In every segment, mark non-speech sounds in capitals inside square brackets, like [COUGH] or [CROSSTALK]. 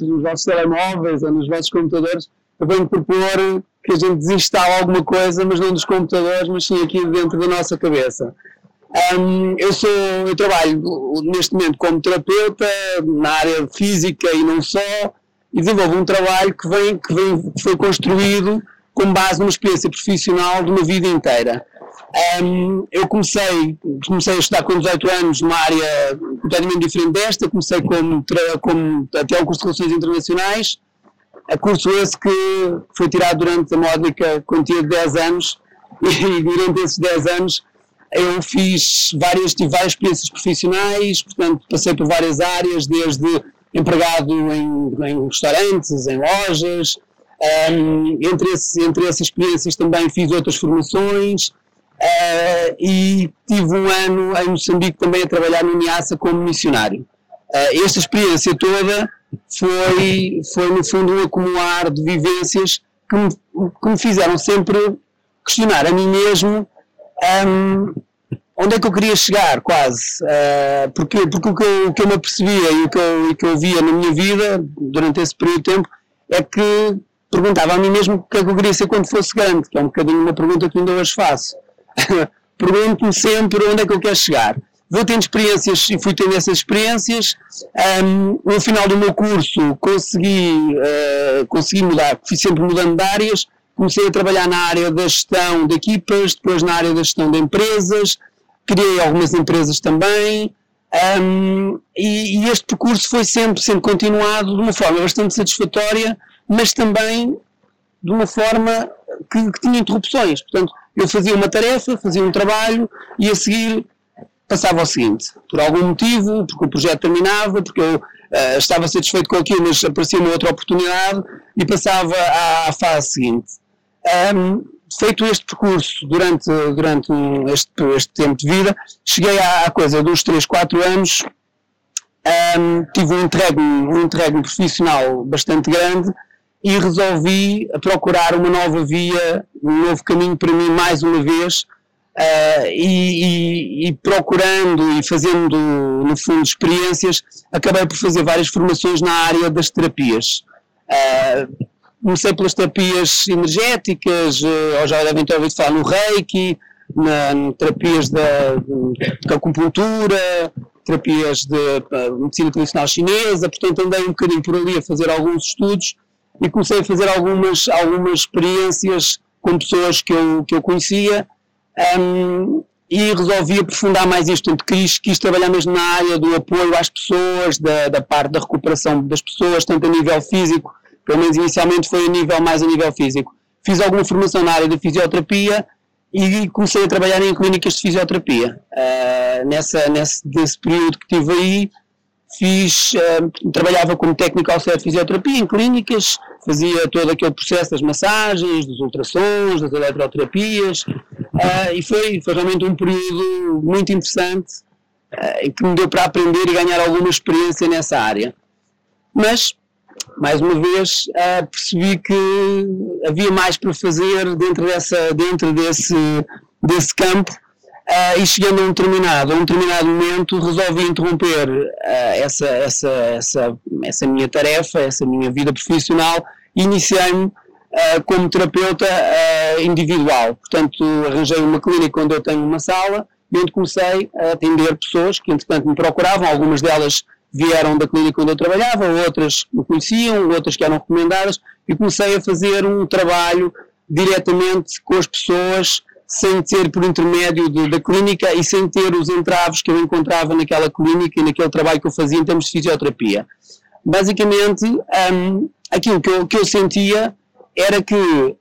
nos vossos telemóveis ou nos vossos computadores, eu venho propor que a gente desinstale alguma coisa, mas não dos computadores, mas sim aqui dentro da nossa cabeça. Um, eu sou, eu trabalho neste momento como terapeuta na área física e não só, e desenvolvo um trabalho que vem, que vem, que foi construído com base numa experiência profissional de uma vida inteira. Um, eu comecei, comecei a estudar com 18 anos numa área completamente diferente desta, comecei como, como até um curso de Relações Internacionais, a curso esse que foi tirado durante a módica quantia de 10 anos, [LAUGHS] e durante esses 10 anos eu fiz várias, tive várias experiências profissionais, portanto passei por várias áreas, desde empregado em, em restaurantes, em lojas, um, entre, esse, entre essas experiências também fiz outras formações, Uh, e tive um ano em Moçambique também a trabalhar no NIASA como missionário. Uh, esta experiência toda foi, foi, no fundo, um acumular de vivências que me, que me fizeram sempre questionar a mim mesmo um, onde é que eu queria chegar, quase. Uh, porque, porque o, que eu, o que eu me apercebia e o que eu, o que eu via na minha vida durante esse período de tempo é que perguntava a mim mesmo o que é que eu queria ser quando fosse grande, que é um bocadinho uma pergunta que ainda hoje faço. [LAUGHS] pergunto-me sempre onde é que eu quero chegar. Vou tendo experiências e fui tendo essas experiências. Um, no final do meu curso consegui, uh, consegui mudar, fui sempre mudando de áreas. Comecei a trabalhar na área da gestão de equipas, depois na área da gestão de empresas, criei algumas empresas também. Um, e, e, este percurso foi sempre sendo continuado de uma forma bastante satisfatória, mas também de uma forma que, que tinha interrupções. Portanto, eu fazia uma tarefa, fazia um trabalho e a seguir passava ao seguinte. Por algum motivo, porque o projeto terminava, porque eu uh, estava satisfeito com aquilo, mas aparecia uma outra oportunidade e passava à, à fase seguinte. Um, feito este percurso durante, durante este, este tempo de vida, cheguei à, à coisa dos 3, 4 anos, um, tive um interregno, um interregno profissional bastante grande e resolvi procurar uma nova via, um novo caminho para mim mais uma vez uh, e, e, e, procurando e fazendo no fundo experiências, acabei por fazer várias formações na área das terapias. Uh, comecei pelas terapias energéticas, uh, ou já devem ter ouvido falar no Reiki, na, terapias da, de acupuntura, terapias de medicina tradicional chinesa, portanto andei um bocadinho por ali a fazer alguns estudos e comecei a fazer algumas, algumas experiências com pessoas que eu, que eu conhecia um, e resolvi aprofundar mais isto. Portanto, quis, quis trabalhar mesmo na área do apoio às pessoas, da, da parte da recuperação das pessoas, tanto a nível físico, pelo menos inicialmente foi a nível, mais a nível físico. Fiz alguma formação na área da fisioterapia e comecei a trabalhar em clínicas de fisioterapia. Uh, nessa, nesse, nesse período que tive aí, fiz, uh, trabalhava como técnico auxiliar de fisioterapia em clínicas, fazia todo aquele processo das massagens, dos ultrassons, das eletroterapias, uh, e foi, foi, realmente um período muito interessante uh, em que me deu para aprender e ganhar alguma experiência nessa área. Mas, mais uma vez, uh, percebi que havia mais para fazer dentro, dessa, dentro desse, desse campo Uh, e chegando a um determinado, a um determinado momento resolvi interromper uh, essa, essa, essa, essa minha tarefa, essa minha vida profissional e iniciei-me uh, como terapeuta individual. Portanto, arranjei uma clínica onde eu tenho uma sala e onde comecei a atender pessoas que entretanto me procuravam, algumas delas vieram da clínica onde eu trabalhava, outras me conheciam, outras que eram recomendadas e comecei a fazer um trabalho diretamente com as pessoas sem ter por intermédio de, da clínica e sem ter os entraves que eu encontrava naquela clínica e naquele trabalho que eu fazia em termos de fisioterapia. Basicamente, um, aquilo que eu, que eu sentia era que uh,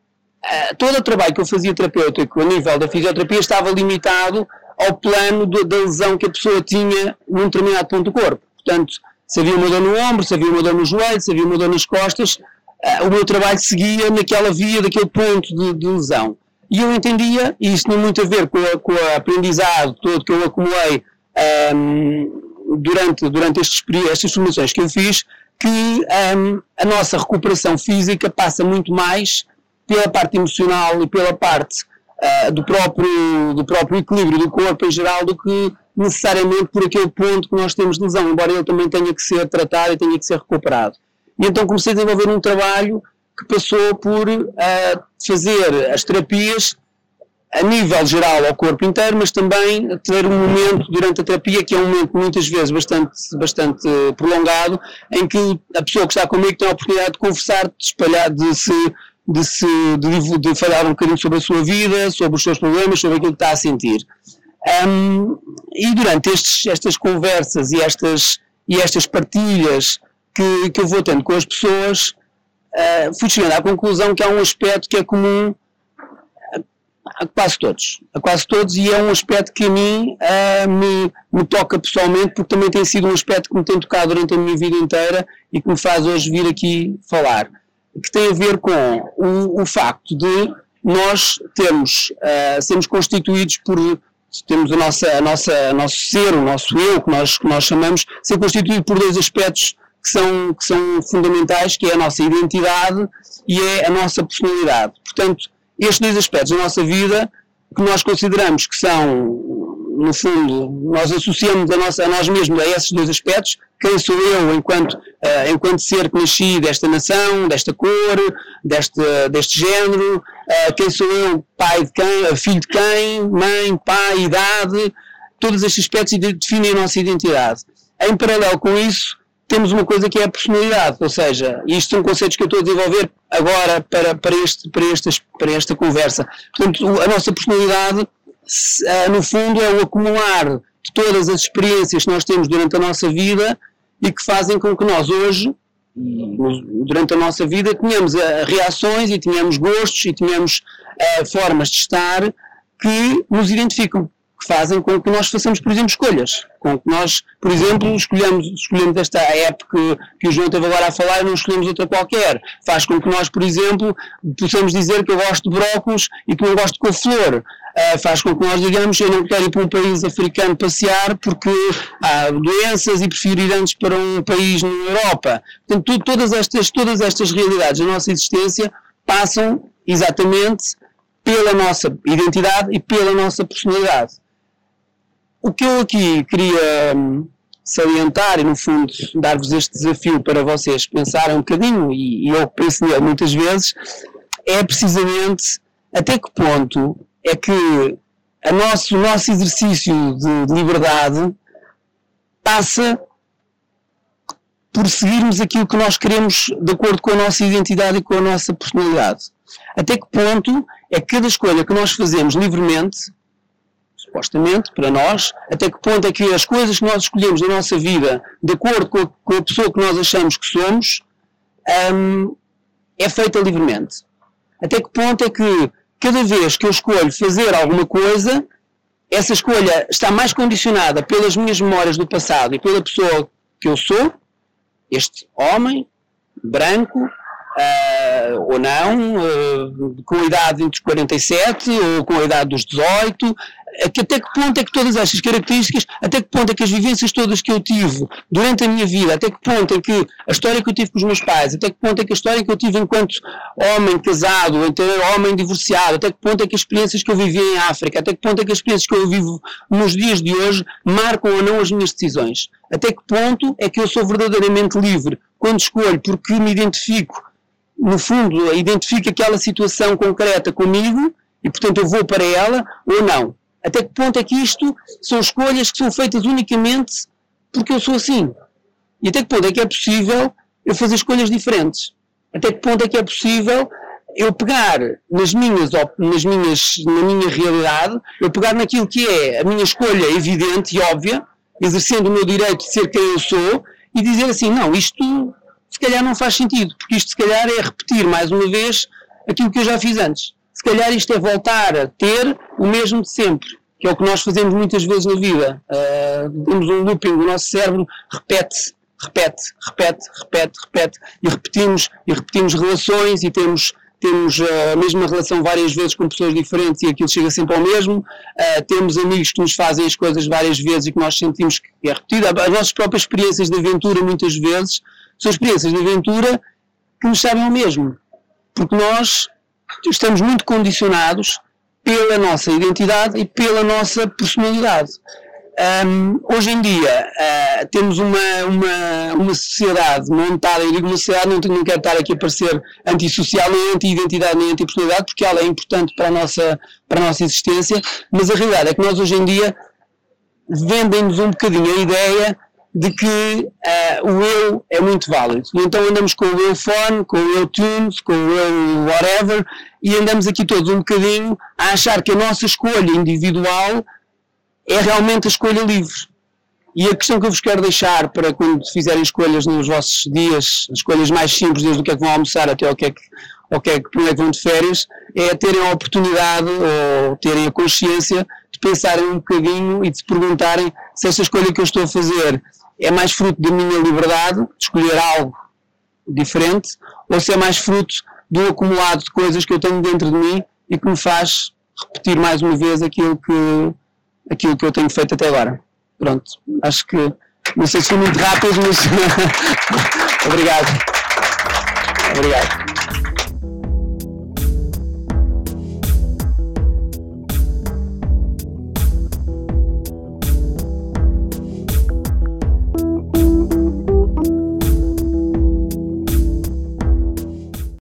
todo o trabalho que eu fazia terapêutico a nível da fisioterapia estava limitado ao plano de, da lesão que a pessoa tinha num determinado ponto do corpo. Portanto, se havia uma dor no ombro, se havia uma dor no joelho, se havia uma dor nas costas, uh, o meu trabalho seguia naquela via daquele ponto de, de lesão. E eu entendia, e isso tem muito a ver com, a, com o aprendizado todo que eu acumulei um, durante, durante estes, estas formações que eu fiz, que um, a nossa recuperação física passa muito mais pela parte emocional e pela parte uh, do, próprio, do próprio equilíbrio do corpo em geral do que necessariamente por aquele ponto que nós temos de lesão, embora ele também tenha que ser tratado e tenha que ser recuperado. E então comecei a desenvolver um trabalho que passou por uh, fazer as terapias a nível geral ao corpo inteiro, mas também ter um momento durante a terapia, que é um momento muitas vezes bastante, bastante prolongado, em que a pessoa que está comigo tem a oportunidade de conversar, de espalhar, de se, de se, de, de falar um bocadinho sobre a sua vida, sobre os seus problemas, sobre aquilo que está a sentir. Um, e durante estes, estas conversas e estas, e estas partilhas que, que eu vou tendo com as pessoas, uh, fui chegando à conclusão que há um aspecto que é comum a quase todos, a quase todos, e é um aspecto que a mim uh, me, me, toca pessoalmente, porque também tem sido um aspecto que me tem tocado durante a minha vida inteira e que me faz hoje vir aqui falar, que tem a ver com o, o facto de nós termos, uh, sermos constituídos por, temos a nossa, a nossa, nosso ser, o nosso eu, que nós, que nós chamamos, ser constituído por dois aspectos que são, que são fundamentais, que é a nossa identidade e é a nossa personalidade. Portanto, estes dois aspectos da nossa vida que nós consideramos que são, no fundo, nós associamos a, nossa, a nós mesmos a esses dois aspectos, quem sou eu enquanto, uh, enquanto ser que nasci desta nação, desta cor, deste, deste género, uh, quem sou eu, pai de quem, filho de quem, mãe, pai, idade, todos estes aspectos definem a nossa identidade. Em paralelo com isso, temos uma coisa que é a personalidade, ou seja, isto são conceitos que eu estou a desenvolver agora para, para, este, para, estas, para esta conversa. Portanto, a nossa personalidade, eh, no fundo, é o acumular de todas as experiências que nós temos durante a nossa vida e que fazem com que nós hoje, durante a nossa vida, tenhamos eh, reações e tenhamos gostos e tenhamos uh, formas de estar que nos identificam que fazem com que nós façamos, por exemplo, escolhas. Com que nós, por exemplo, escolhemos, escolhemos esta época que, o João teve agora a falar e não escolhemos outra qualquer. Faz com que nós, por exemplo, possamos dizer que eu gosto de brócolos e que não gosto de couve-flor. Uh, faz com que nós digamos eu não quero ir para um país africano passear porque há doenças e prefiro ir antes para um país na Europa. Portanto, tu, todas, estas, todas estas realidades da nossa existência passam exatamente pela nossa identidade e pela nossa personalidade. O que eu aqui queria hum, salientar e, no fundo, dar-vos este desafio para vocês pensarem um bocadinho, e, e eu penso nele muitas vezes, é precisamente até que ponto é que a nosso, o nosso exercício de, de liberdade passa por seguirmos aquilo que nós queremos de acordo com a nossa identidade e com a nossa personalidade. Até que ponto é que cada escolha que nós fazemos livremente supostamente, para nós, até que ponto é que as coisas que nós escolhemos na nossa vida, de acordo com a, com a pessoa que nós achamos que somos, um, é feita livremente. Até que ponto é que cada vez que eu escolho fazer alguma coisa, essa escolha está mais condicionada pelas minhas memórias do passado e pela pessoa que eu sou, este homem, branco, ou não, uh, com a idade entre os 47 ou com a idade dos 18, que até que ponto é que todas estas características, até que ponto é que as vivências todas que eu tive durante a minha vida, até que ponto é que a história que eu tive com os meus pais, até que ponto é que a história que eu tive enquanto homem casado, então homem divorciado, até que ponto é que as experiências que eu vivi em África, até que ponto é que as experiências que eu vivo nos dias de hoje marcam ou não as minhas decisões. Até que ponto é que eu sou verdadeiramente livre quando escolho porque me identifico, no fundo, identifico aquela situação concreta comigo e portanto eu vou para ela ou não. Até que ponto é que isto são escolhas que são feitas unicamente porque eu sou assim? E até que ponto é que é possível eu fazer escolhas diferentes? Até que ponto é que é possível eu pegar nas minhas, nas minhas, na minha realidade, eu pegar naquilo que é a minha escolha evidente e óbvia, exercendo o meu direito de ser quem eu sou, e dizer assim, não, isto se calhar não faz sentido, porque isto se calhar é repetir mais uma vez aquilo que eu já fiz antes se calhar isto é voltar a ter o mesmo de sempre, que é o que nós fazemos muitas vezes na vida. Uh, temos um looping, o nosso cérebro repete, repete, repete, repete, repete, e repetimos, e repetimos relações e temos temos a mesma relação várias vezes com pessoas diferentes e aquilo chega sempre ao mesmo. Uh, temos amigos que nos fazem as coisas várias vezes e que nós sentimos que é repetido. As nossas próprias experiências de aventura, muitas vezes, são experiências de aventura que nos sabem ao mesmo. Porque nós estamos muito condicionados pela nossa identidade e pela nossa personalidade. Um, hoje em dia uh, temos uma, uma, uma sociedade montada, eu digo uma sociedade, não, não quero estar aqui a parecer antissocial, nem anti-identidade, nem anti-personalidade, porque ela é importante para a, nossa, para a nossa existência, mas a realidade é que nós hoje em dia vendem-nos um bocadinho a ideia de que uh, o eu é muito válido. E então andamos com o eu phone, com o eu tunes, com o eu whatever, e andamos aqui todos um bocadinho a achar que a nossa escolha individual é realmente a escolha livre. E a questão que eu vos quero deixar para quando fizerem escolhas nos vossos dias, escolhas mais simples, desde o que é que vão almoçar até o que é que, o que, é que, é que vão de férias, é terem a oportunidade ou terem a consciência de pensarem um bocadinho e de se perguntarem se esta escolha que eu estou a fazer é mais fruto da minha liberdade, de escolher algo diferente, ou se é mais fruto do acumulado de coisas que eu tenho dentro de mim e que me faz repetir mais uma vez aquilo que, aquilo que eu tenho feito até agora. Pronto, acho que não sei se foi muito rápido, mas [LAUGHS] obrigado. Obrigado.